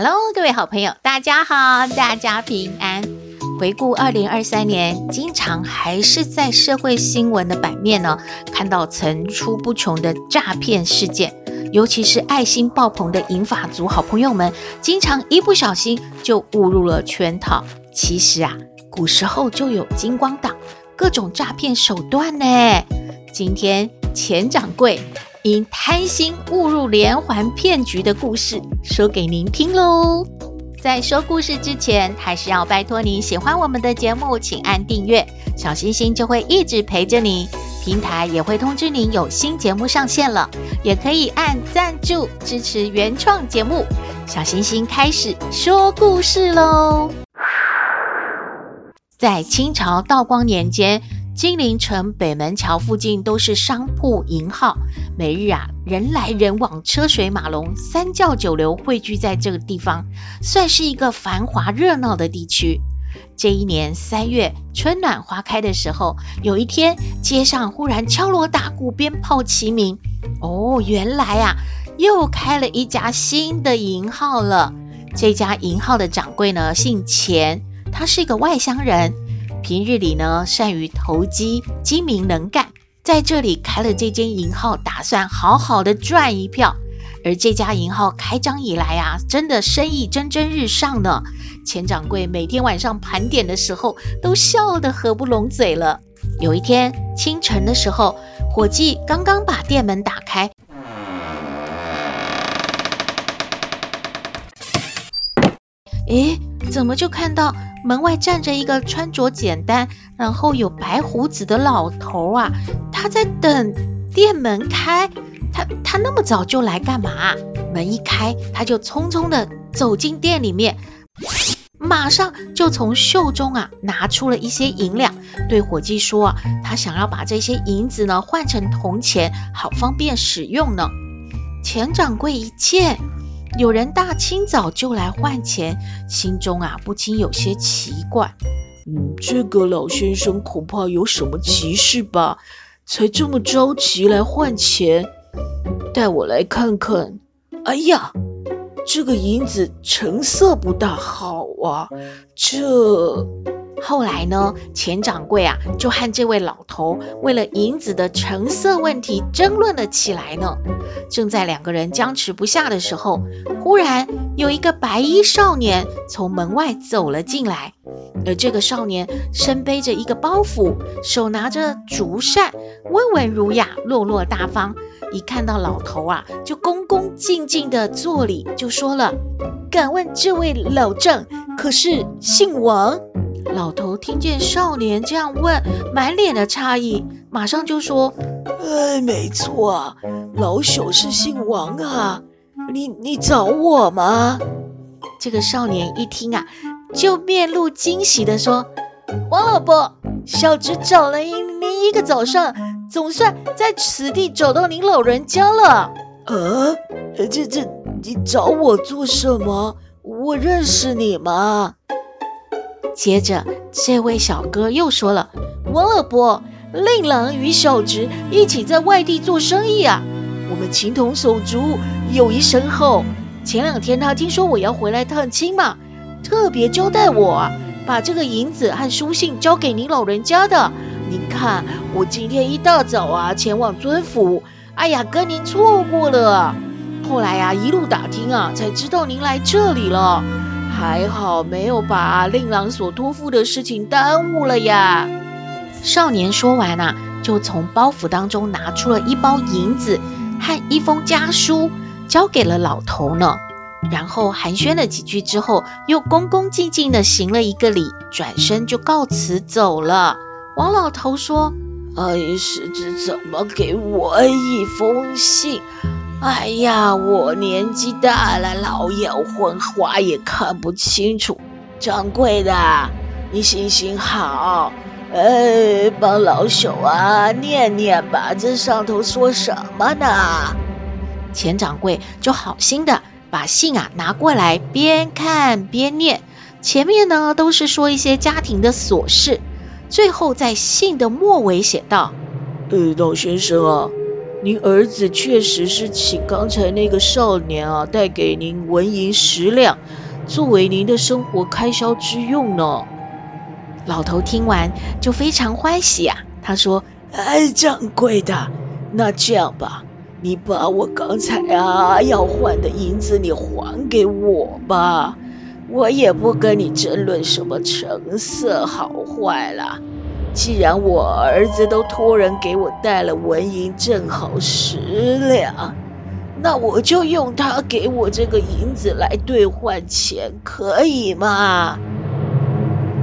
Hello，各位好朋友，大家好，大家平安。回顾二零二三年，经常还是在社会新闻的版面呢，看到层出不穷的诈骗事件，尤其是爱心爆棚的银发族好朋友们，经常一不小心就误入了圈套。其实啊，古时候就有金光党，各种诈骗手段呢。今天钱掌柜。因贪心误入连环骗局的故事，说给您听喽。在说故事之前，还是要拜托您喜欢我们的节目，请按订阅，小星星就会一直陪着你。平台也会通知您有新节目上线了，也可以按赞助支持原创节目。小星星开始说故事喽。在清朝道光年间。金陵城北门桥附近都是商铺银号，每日啊人来人往，车水马龙，三教九流汇聚在这个地方，算是一个繁华热闹的地区。这一年三月，春暖花开的时候，有一天街上忽然敲锣打鼓，鞭炮齐鸣。哦，原来啊又开了一家新的银号了。这家银号的掌柜呢姓钱，他是一个外乡人。平日里呢，善于投机，精明能干，在这里开了这间银号，打算好好的赚一票。而这家银号开张以来啊，真的生意蒸蒸日上呢。钱掌柜每天晚上盘点的时候，都笑得合不拢嘴了。有一天清晨的时候，伙计刚刚把店门打开，诶，怎么就看到？门外站着一个穿着简单，然后有白胡子的老头啊，他在等店门开。他他那么早就来干嘛？门一开，他就匆匆的走进店里面，马上就从袖中啊拿出了一些银两，对伙计说，他想要把这些银子呢换成铜钱，好方便使用呢。钱掌柜一见。有人大清早就来换钱，心中啊不禁有些奇怪。嗯，这个老先生恐怕有什么急事吧，才这么着急来换钱。带我来看看。哎呀，这个银子成色不大好啊，这。后来呢，钱掌柜啊，就和这位老头为了银子的成色问题争论了起来呢。正在两个人僵持不下的时候，忽然有一个白衣少年从门外走了进来，而这个少年身背着一个包袱，手拿着竹扇，温文儒雅，落落大方。一看到老头啊，就恭恭敬敬地作礼，就说了：“敢问这位老丈可是姓王？”老头听见少年这样问，满脸的诧异，马上就说：“哎，没错啊，老朽是姓王啊，你你找我吗？”这个少年一听啊，就面露惊喜的说：“王老伯，小侄找了您您一个早上，总算在此地找到您老人家了。”啊，这这，你找我做什么？我认识你吗？接着，这位小哥又说了：“王老伯，令郎与小侄一起在外地做生意啊，我们情同手足，友谊深厚。前两天他听说我要回来探亲嘛，特别交代我，把这个银子和书信交给您老人家的。您看，我今天一大早啊，前往尊府，哎呀，跟您错过了。后来呀，一路打听啊，才知道您来这里了。”还好没有把令郎所托付的事情耽误了呀。少年说完啊，就从包袱当中拿出了一包银子和一封家书，交给了老头呢。然后寒暄了几句之后，又恭恭敬敬的行了一个礼，转身就告辞走了。王老头说：“哎，使侄怎么给我一封信？哎呀，我年纪大了，老眼昏花，也看不清楚。掌柜的，你行行好，哎，帮老朽啊念念吧，这上头说什么呢？钱掌柜就好心的把信啊拿过来，边看边念。前面呢都是说一些家庭的琐事，最后在信的末尾写道：“呃，老先生啊。”您儿子确实是请刚才那个少年啊带给您纹银十两，作为您的生活开销之用呢。老头听完就非常欢喜啊，他说：“哎，掌柜的，那这样吧，你把我刚才啊要换的银子你还给我吧，我也不跟你争论什么成色好坏了。”既然我儿子都托人给我带了纹银，正好十两，那我就用他给我这个银子来兑换钱，可以吗？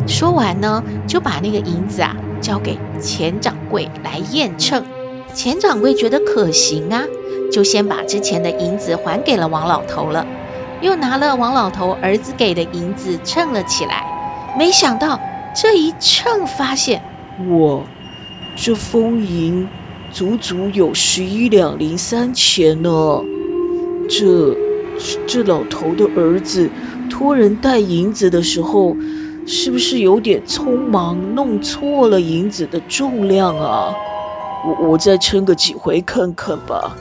说完呢，就把那个银子啊交给钱掌柜来验秤。钱掌柜觉得可行啊，就先把之前的银子还给了王老头了，又拿了王老头儿子给的银子称了起来。没想到这一称，发现。我，这封银足足有十一两零三钱呢！这这老头的儿子托人带银子的时候，是不是有点匆忙，弄错了银子的重量啊？我我再称个几回看看吧。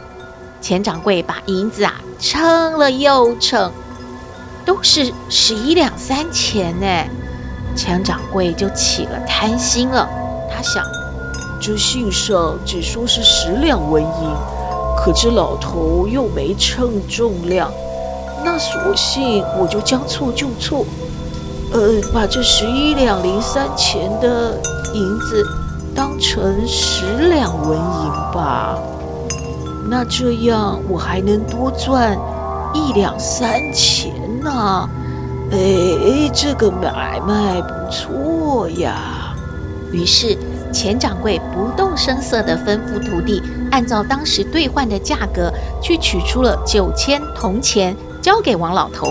钱掌柜把银子啊称了又称，都是十一两三钱呢。钱掌柜就起了贪心了。想，这信上只说是十两纹银，可这老头又没称重量，那索性我就将错就错，呃，把这十一两零三钱的银子当成十两纹银吧，那这样我还能多赚一两三钱呢。哎，这个买卖不错呀。于是，钱掌柜不动声色地吩咐徒弟，按照当时兑换的价格去取出了九千铜钱，交给王老头。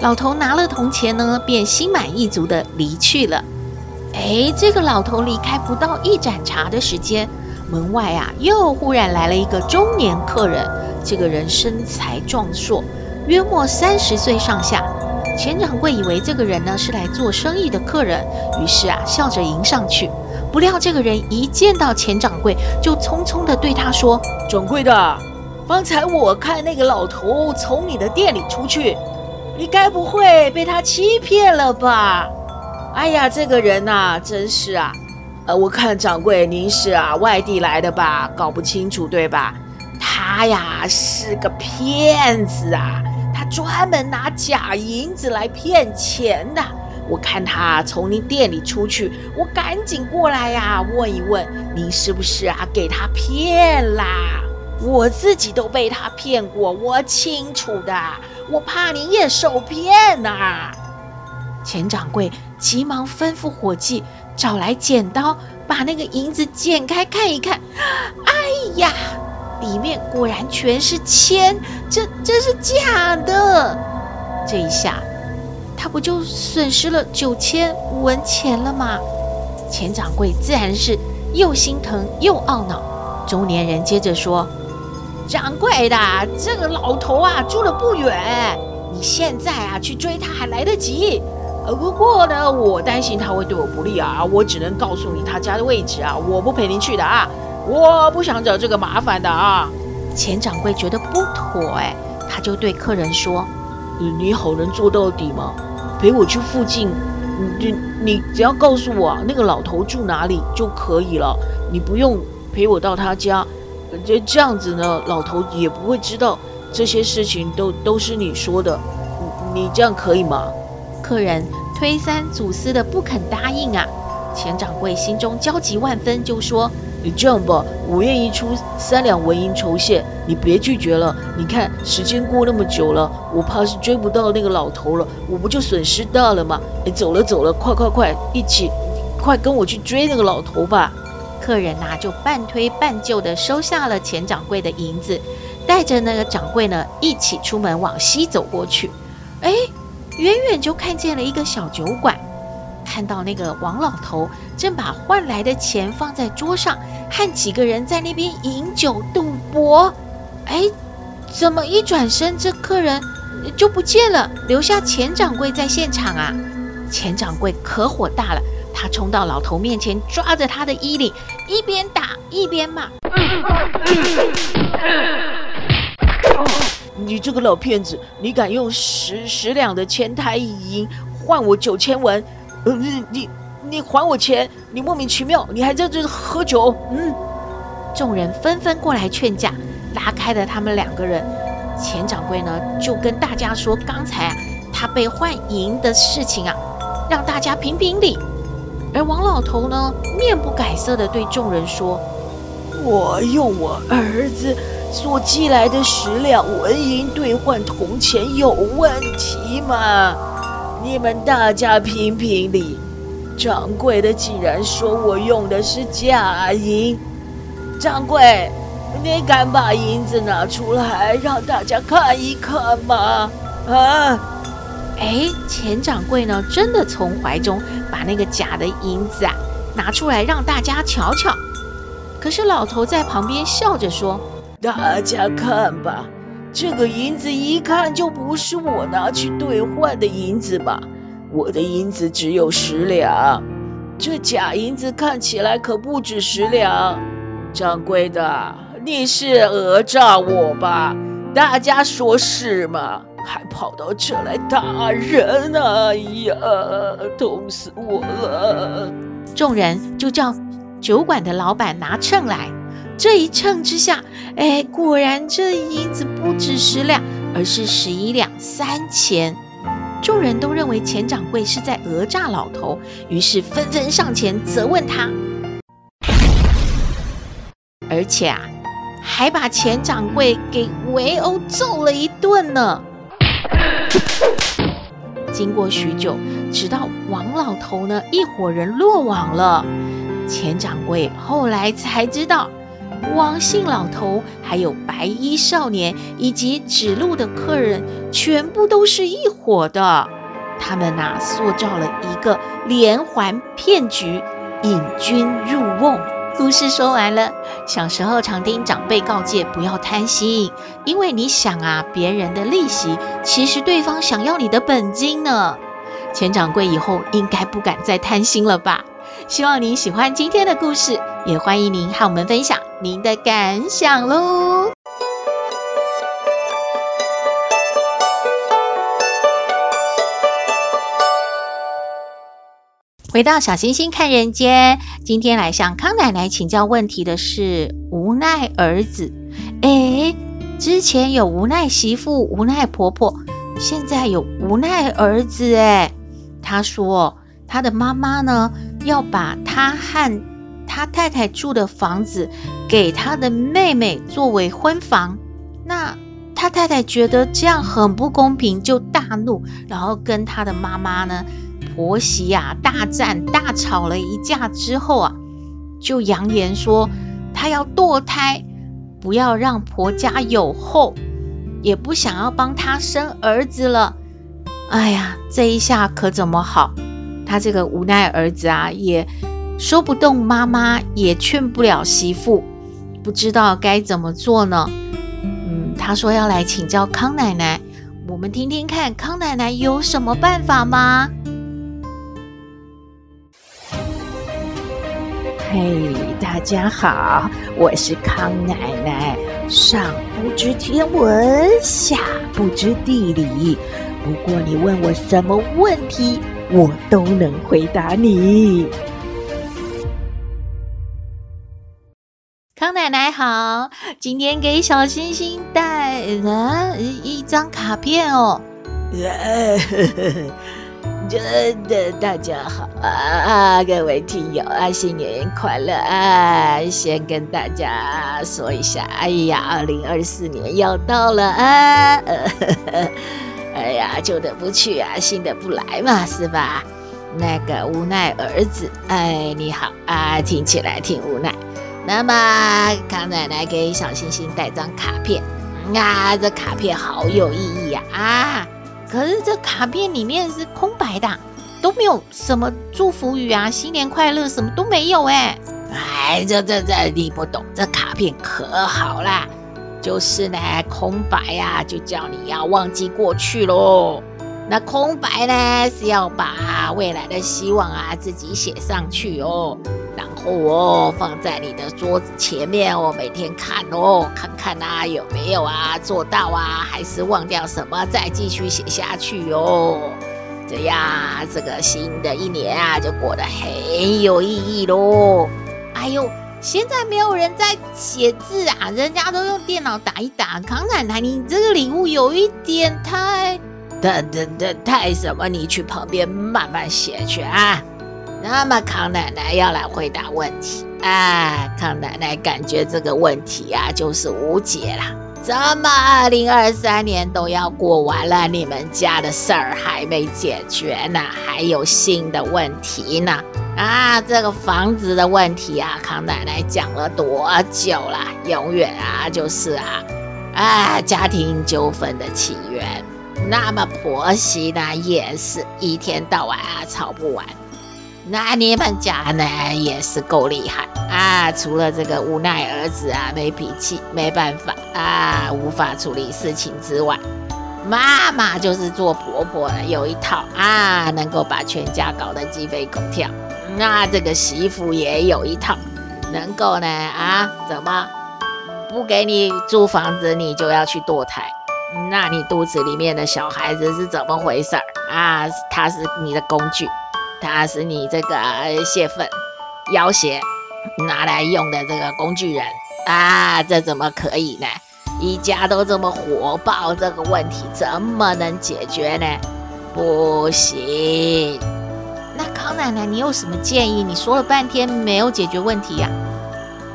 老头拿了铜钱呢，便心满意足地离去了。哎，这个老头离开不到一盏茶的时间，门外啊，又忽然来了一个中年客人。这个人身材壮硕，约莫三十岁上下。钱掌柜以为这个人呢是来做生意的客人，于是啊笑着迎上去。不料这个人一见到钱掌柜，就匆匆的对他说：“掌柜的，方才我看那个老头从你的店里出去，你该不会被他欺骗了吧？哎呀，这个人呐，真是啊！呃，我看掌柜您是啊外地来的吧？搞不清楚对吧？他呀是个骗子啊！”他专门拿假银子来骗钱的。我看他从您店里出去，我赶紧过来呀，问一问您是不是啊给他骗啦？我自己都被他骗过，我清楚的。我怕您也受骗呐。钱掌柜急忙吩咐伙计找来剪刀，把那个银子剪开看一看。哎呀！里面果然全是铅，这这是假的。这一下，不就损失了九千文钱了吗？钱掌柜自然是又心疼又懊恼。中年人接着说：“掌柜的，这个老头啊住的不远，你现在啊去追他还来得及。呃，不过呢，我担心他会对我不利啊，我只能告诉你他家的位置啊，我不陪您去的啊。”我不想找这个麻烦的啊！钱掌柜觉得不妥，哎，他就对客人说：“你好人做到底吗？陪我去附近，你你你只要告诉我那个老头住哪里就可以了，你不用陪我到他家。这这样子呢，老头也不会知道这些事情都都是你说的。你你这样可以吗？”客人推三阻四的不肯答应啊！钱掌柜心中焦急万分，就说。你这样吧，我愿意出三两纹银酬谢，你别拒绝了。你看时间过那么久了，我怕是追不到那个老头了，我不就损失大了吗？哎，走了走了，快快快，一起，快跟我去追那个老头吧。客人呐、就半推半就的收下了钱掌柜的银子，带着那个掌柜呢一起出门往西走过去。哎，远远就看见了一个小酒馆，看到那个王老头正把换来的钱放在桌上，和几个人在那边饮酒赌博。哎，怎么一转身这客人就不见了，留下钱掌柜在现场啊？钱掌柜可火大了，他冲到老头面前，抓着他的衣领，一边打一边骂：“你这个老骗子，你敢用十十两的钱台银换我九千文？你你你还我钱！你莫名其妙，你还在这喝酒？”嗯，众人纷纷过来劝架，拉开了他们两个人。钱掌柜呢，就跟大家说刚才啊，他被换银的事情啊。让大家评评理，而王老头呢，面不改色地对众人说：“我用我儿子所寄来的十两纹银兑换铜钱，有问题吗？你们大家评评理。掌柜的竟然说我用的是假银，掌柜，你敢把银子拿出来让大家看一看吗？啊？”哎，钱掌柜呢，真的从怀中把那个假的银子啊拿出来让大家瞧瞧。可是老头在旁边笑着说：“大家看吧，这个银子一看就不是我拿去兑换的银子吧？我的银子只有十两，这假银子看起来可不止十两。掌柜的，你是讹诈我吧？大家说是吗？”还跑到这来打人啊！哎呀，痛死我了！众人就叫酒馆的老板拿秤来。这一称之下，哎，果然这银子不止十两，而是十一两三钱。众人都认为钱掌柜是在讹诈老头，于是纷纷上前责问他，而且啊，还把钱掌柜给围殴揍了一顿呢。经过许久，直到王老头呢一伙人落网了，钱掌柜后来才知道，王姓老头还有白衣少年以及指路的客人，全部都是一伙的。他们呐、啊，塑造了一个连环骗局，引君入瓮。故事说完了。小时候常听长辈告诫不要贪心，因为你想啊，别人的利息，其实对方想要你的本金呢。钱掌柜以后应该不敢再贪心了吧？希望您喜欢今天的故事，也欢迎您和我们分享您的感想喽。回到小星星看人间，今天来向康奶奶请教问题的是无奈儿子。诶，之前有无奈媳妇、无奈婆婆，现在有无奈儿子。诶，他说他的妈妈呢，要把他和他太太住的房子给他的妹妹作为婚房。那他太太觉得这样很不公平，就大怒，然后跟他的妈妈呢。婆媳呀，大战大吵了一架之后啊，就扬言说他要堕胎，不要让婆家有后，也不想要帮他生儿子了。哎呀，这一下可怎么好？他这个无奈儿子啊，也说不动妈妈，也劝不了媳妇，不知道该怎么做呢？嗯，他说要来请教康奶奶，我们听听看康奶奶有什么办法吗？嘿大家好，我是康奶奶。上不知天文，下不知地理，不过你问我什么问题，我都能回答你。康奶奶好，今天给小星星带了一张卡片哦。真的，大家好啊！各位听友啊，新年快乐啊！先跟大家说一下，哎呀，二零二四年要到了啊！哎呀，旧的不去啊，新的不来嘛，是吧？那个无奈儿子，哎，你好啊，听起来挺无奈。那么康奶奶给小星星带张卡片，啊，这卡片好有意义呀！啊，可是这卡片里面是空白的，都没有什么祝福语啊，新年快乐什么都没有哎。哎，这这这你不懂，这卡片可好啦，就是呢空白呀，就叫你要忘记过去喽。那空白呢是要把未来的希望啊自己写上去哦，然后哦放在你的桌子前面哦，每天看哦，看看啊有没有啊做到啊，还是忘掉什么再继续写下去哦，这样这个新的一年啊就过得很有意义喽。哎呦，现在没有人在写字啊，人家都用电脑打一打。康奶奶，你这个礼物有一点太……太太太，太什么？你去旁边慢慢写去啊。那么康奶奶要来回答问题啊。康奶奶感觉这个问题啊，就是无解啦。怎么二零二三年都要过完了，你们家的事儿还没解决呢？还有新的问题呢？啊，这个房子的问题啊，康奶奶讲了多久了？永远啊，就是啊，啊，家庭纠纷的起源。那么婆媳呢，也是一天到晚啊吵不完。那你们家呢，也是够厉害啊！除了这个无奈儿子啊没脾气、没办法啊，无法处理事情之外，妈妈就是做婆婆的有一套啊，能够把全家搞得鸡飞狗跳。那这个媳妇也有一套，能够呢啊，怎么不给你租房子，你就要去堕胎？那你肚子里面的小孩子是怎么回事儿啊？他是你的工具，他是你这个泄愤、要挟拿来用的这个工具人啊！这怎么可以呢？一家都这么火爆，这个问题怎么能解决呢？不行。那康奶奶，你有什么建议？你说了半天没有解决问题呀、啊？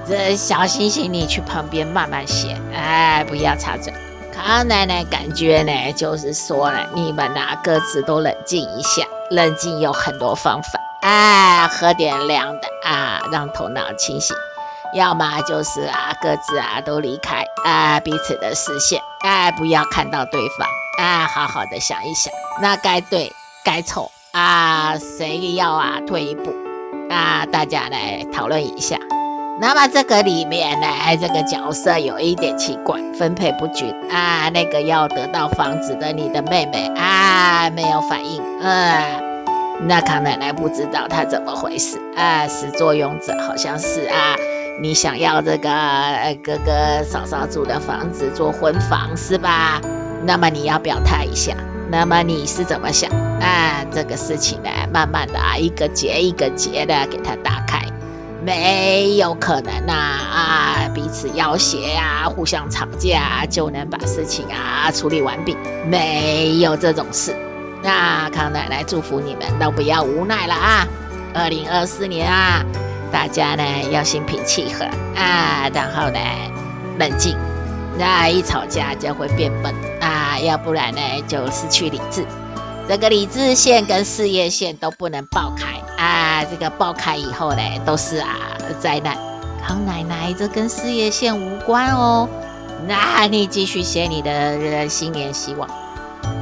这小星星，你去旁边慢慢写，哎，不要插嘴。康奶奶感觉呢，就是说呢，你们呐各自都冷静一下，冷静有很多方法，哎，喝点凉的啊，让头脑清醒。要么就是啊，各自啊都离开啊彼此的视线，哎，不要看到对方，啊，好好的想一想，那该对该错啊，谁要啊退一步啊，大家来讨论一下。那么这个里面呢，这个角色有一点奇怪，分配不均啊。那个要得到房子的你的妹妹啊，没有反应。嗯，那康奶奶不知道她怎么回事啊。始作俑者好像是啊，你想要这个哥哥嫂嫂住的房子做婚房是吧？那么你要表态一下。那么你是怎么想啊？这个事情呢，慢慢的啊，一个结一个结的给他打开。没有可能呐啊，彼此要挟啊，互相吵架就能把事情啊处理完毕，没有这种事。那康奶奶祝福你们都不要无奈了啊！二零二四年啊，大家呢要心平气和啊，然后呢冷静。那一吵架就会变笨啊，要不然呢就失去理智。这个理智线跟事业线都不能爆开啊！这个爆开以后呢，都是啊灾难。康奶奶，这跟事业线无关哦。那你继续写你的新年希望。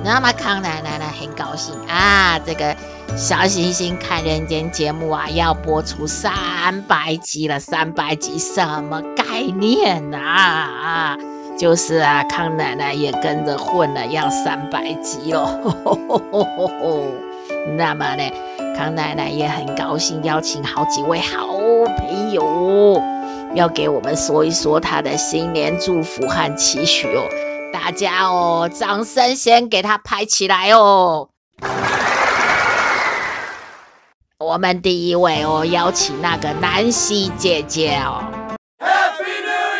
那么康奶奶呢，很高兴啊！这个小星星看人间节目啊，要播出三百集了，三百集什么概念啊？啊！就是啊，康奶奶也跟着混了，要三百集喽。那么呢，康奶奶也很高兴，邀请好几位好朋友，要给我们说一说她的新年祝福和期许哦。大家哦，掌声先给她拍起来哦。我们第一位哦，邀请那个南希姐姐哦。Happy New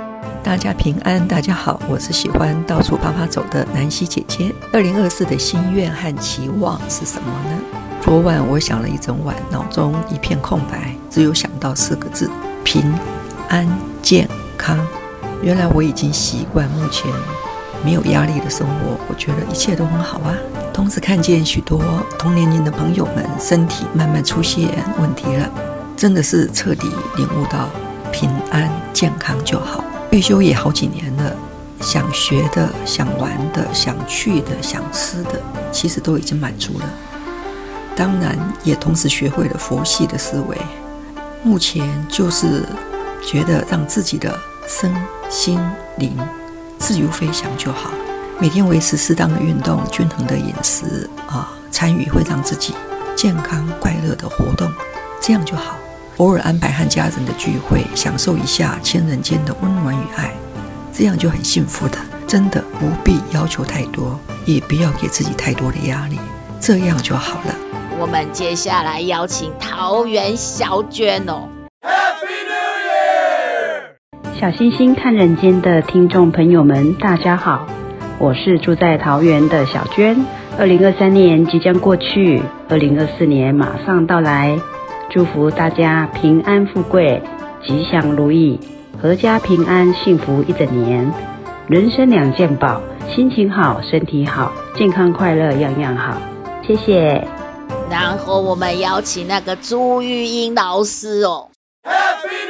Year！大家平安，大家好，我是喜欢到处趴趴走的南希姐姐。二零二四的心愿和期望是什么呢？昨晚我想了一整晚，脑中一片空白，只有想到四个字：平安健康。原来我已经习惯目前没有压力的生活，我觉得一切都很好啊。同时看见许多同年龄的朋友们身体慢慢出现问题了，真的是彻底领悟到。平安健康就好。退休也好几年了，想学的、想玩的、想去的、想吃的，其实都已经满足了。当然，也同时学会了佛系的思维。目前就是觉得让自己的身心灵自由飞翔就好。每天维持适当的运动、均衡的饮食啊，参与会让自己健康快乐的活动，这样就好。偶尔安排和家人的聚会，享受一下亲人间的温暖与爱，这样就很幸福的。真的不必要求太多，也不要给自己太多的压力，这样就好了。我们接下来邀请桃园小娟哦。小星星看人间的听众朋友们，大家好，我是住在桃园的小娟。二零二三年即将过去，二零二四年马上到来。祝福大家平安富贵、吉祥如意、阖家平安、幸福一整年。人生两件宝：心情好、身体好、健康快乐样样好。谢谢。然后我们邀请那个朱玉英老师哦。Happy！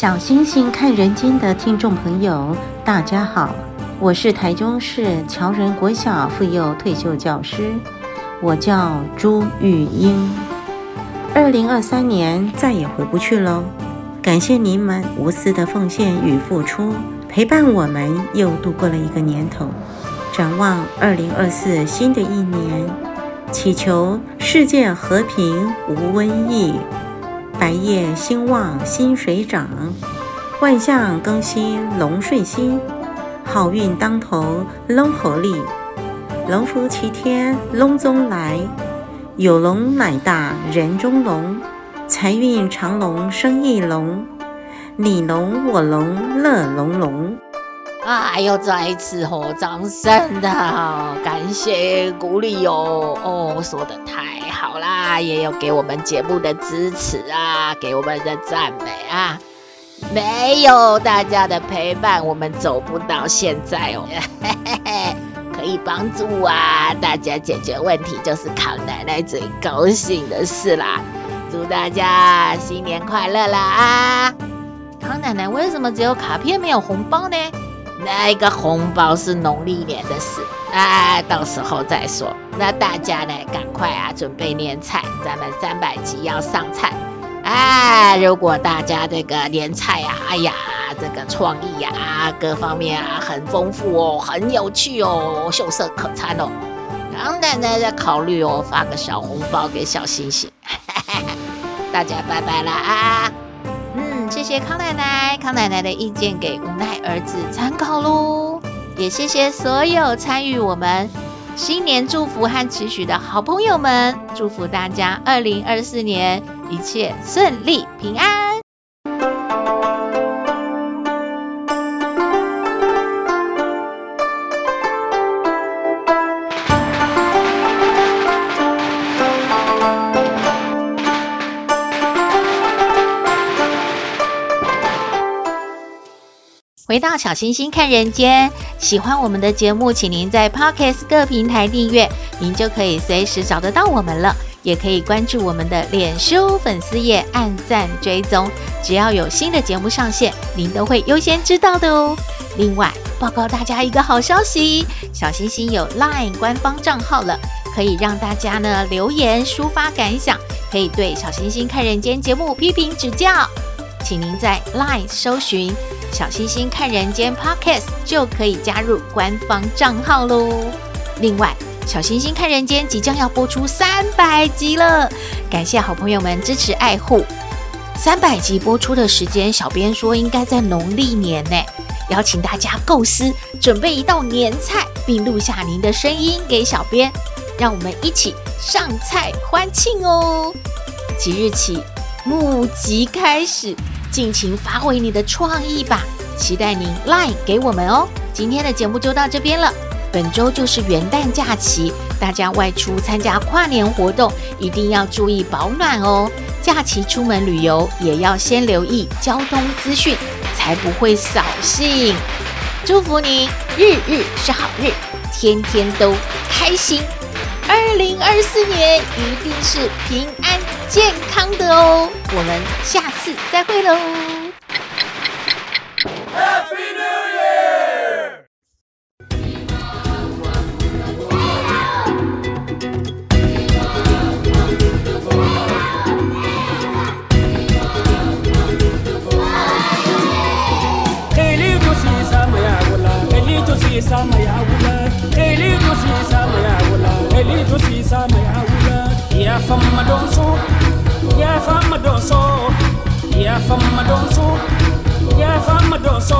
小星星看人间的听众朋友，大家好，我是台中市侨仁国小附幼退休教师。我叫朱玉英，二零二三年再也回不去喽。感谢您们无私的奉献与付出，陪伴我们又度过了一个年头。展望二零二四新的一年，祈求世界和平无瘟疫，白业兴旺薪水涨，万象更新龙顺心，好运当头龙合力。龙福齐天龙中来，有龙乃大人中龙，财运长龙生意隆，你龙我龙乐融融。啊，又，再一次哦，掌声的感谢鼓励哦哦，说得太好啦，也有给我们节目的支持啊，给我们的赞美啊，没有大家的陪伴，我们走不到现在哦。嘿嘿嘿可以帮助啊，大家解决问题，就是康奶奶最高兴的事啦！祝大家新年快乐啦！啊，康奶奶为什么只有卡片没有红包呢？那个红包是农历年的事啊，到时候再说。那大家呢，赶快啊，准备年菜，咱们三百集要上菜啊！如果大家这个年菜啊，哎呀。这个创意呀、啊，各方面啊很丰富哦，很有趣哦，秀色可餐哦。康奶奶在考虑哦，发个小红包给小星星。大家拜拜啦啊！谢谢康奶奶，康奶奶的意见给无奈儿子参考喽。也谢谢所有参与我们新年祝福和期许的好朋友们，祝福大家二零二四年一切顺利平安。回到小星星看人间，喜欢我们的节目，请您在 Podcast 各平台订阅，您就可以随时找得到我们了。也可以关注我们的脸书粉丝页，按赞追踪，只要有新的节目上线，您都会优先知道的哦。另外，报告大家一个好消息，小星星有 LINE 官方账号了，可以让大家呢留言抒发感想，可以对小星星看人间节目批评指教。请您在 LINE 搜寻“小星星看人间 Podcast” 就可以加入官方账号喽。另外，小星星看人间即将要播出三百集了，感谢好朋友们支持爱护。三百集播出的时间，小编说应该在农历年呢。邀请大家构思准备一道年菜，并录下您的声音给小编，让我们一起上菜欢庆哦。即日起募集开始。尽情发挥你的创意吧，期待您 LINE 给我们哦。今天的节目就到这边了，本周就是元旦假期，大家外出参加跨年活动一定要注意保暖哦。假期出门旅游也要先留意交通资讯，才不会扫兴。祝福你日日是好日，天天都开心。二零二四年一定是平安。健康的哦我们下次再会喽。Happy new year! 你 so, yeah, from my door so, yeah, from my door so, yeah, from my door so.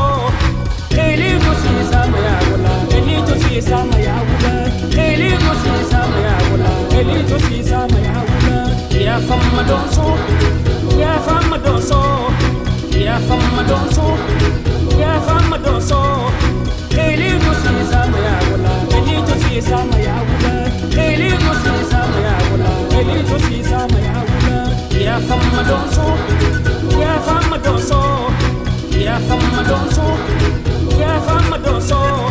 Eli to see sama ya wula, Eli to see sama ya wula, Eli to see sama ya wula, Eli to see sama ya wula. Yeah, from my door so, yeah, from my door so, yeah, from my door so, yeah, from my door so. Eli to see sama ya wula, Eli to see sama ya wula. Yeah, fisa mayawula Ya famma donso Ya famma donso Ya famma donso